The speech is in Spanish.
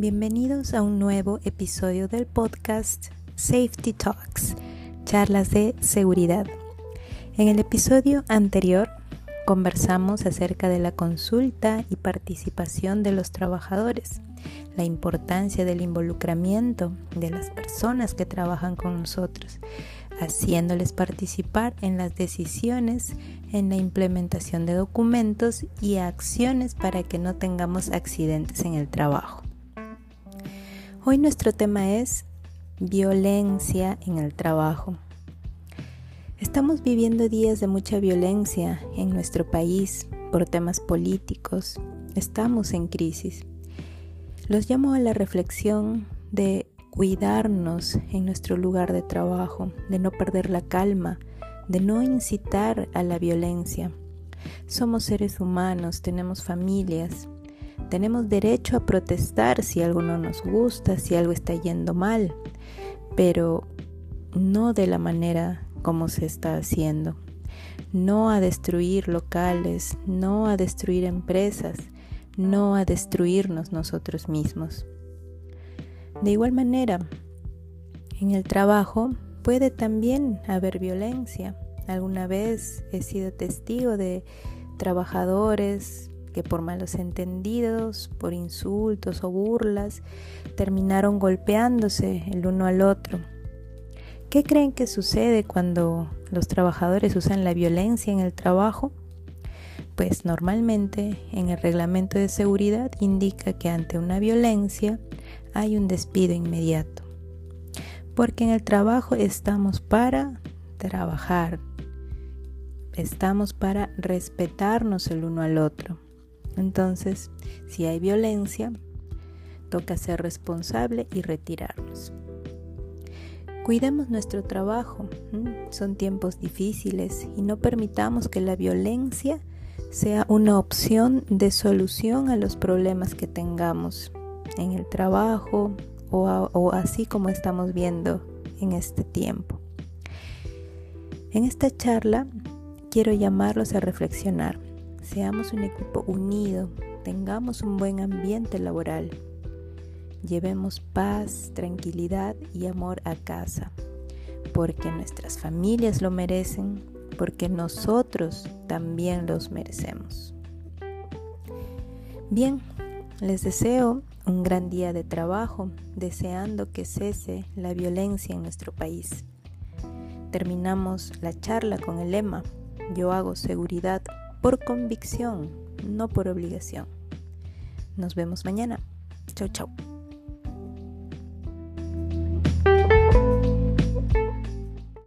Bienvenidos a un nuevo episodio del podcast Safety Talks, charlas de seguridad. En el episodio anterior conversamos acerca de la consulta y participación de los trabajadores, la importancia del involucramiento de las personas que trabajan con nosotros, haciéndoles participar en las decisiones, en la implementación de documentos y acciones para que no tengamos accidentes en el trabajo. Hoy nuestro tema es violencia en el trabajo. Estamos viviendo días de mucha violencia en nuestro país por temas políticos. Estamos en crisis. Los llamo a la reflexión de cuidarnos en nuestro lugar de trabajo, de no perder la calma, de no incitar a la violencia. Somos seres humanos, tenemos familias, tenemos derecho a protestar si algo no nos gusta, si algo está yendo mal, pero no de la manera como se está haciendo. No a destruir locales, no a destruir empresas, no a destruirnos nosotros mismos. De igual manera, en el trabajo puede también haber violencia. Alguna vez he sido testigo de trabajadores que por malos entendidos, por insultos o burlas, terminaron golpeándose el uno al otro. ¿Qué creen que sucede cuando los trabajadores usan la violencia en el trabajo? Pues normalmente en el reglamento de seguridad indica que ante una violencia hay un despido inmediato. Porque en el trabajo estamos para trabajar, estamos para respetarnos el uno al otro. Entonces, si hay violencia, toca ser responsable y retirarnos. Cuidemos nuestro trabajo, son tiempos difíciles y no permitamos que la violencia sea una opción de solución a los problemas que tengamos en el trabajo o, así como estamos viendo en este tiempo. En esta charla quiero llamarlos a reflexionar Seamos un equipo unido, tengamos un buen ambiente laboral, llevemos paz, tranquilidad y amor a casa, porque nuestras familias lo merecen, porque nosotros también los merecemos. Bien, les deseo un gran día de trabajo, deseando que cese la violencia en nuestro país. Terminamos la charla con el lema, yo hago seguridad por convicción, no por obligación. Nos vemos mañana. Chau, chau.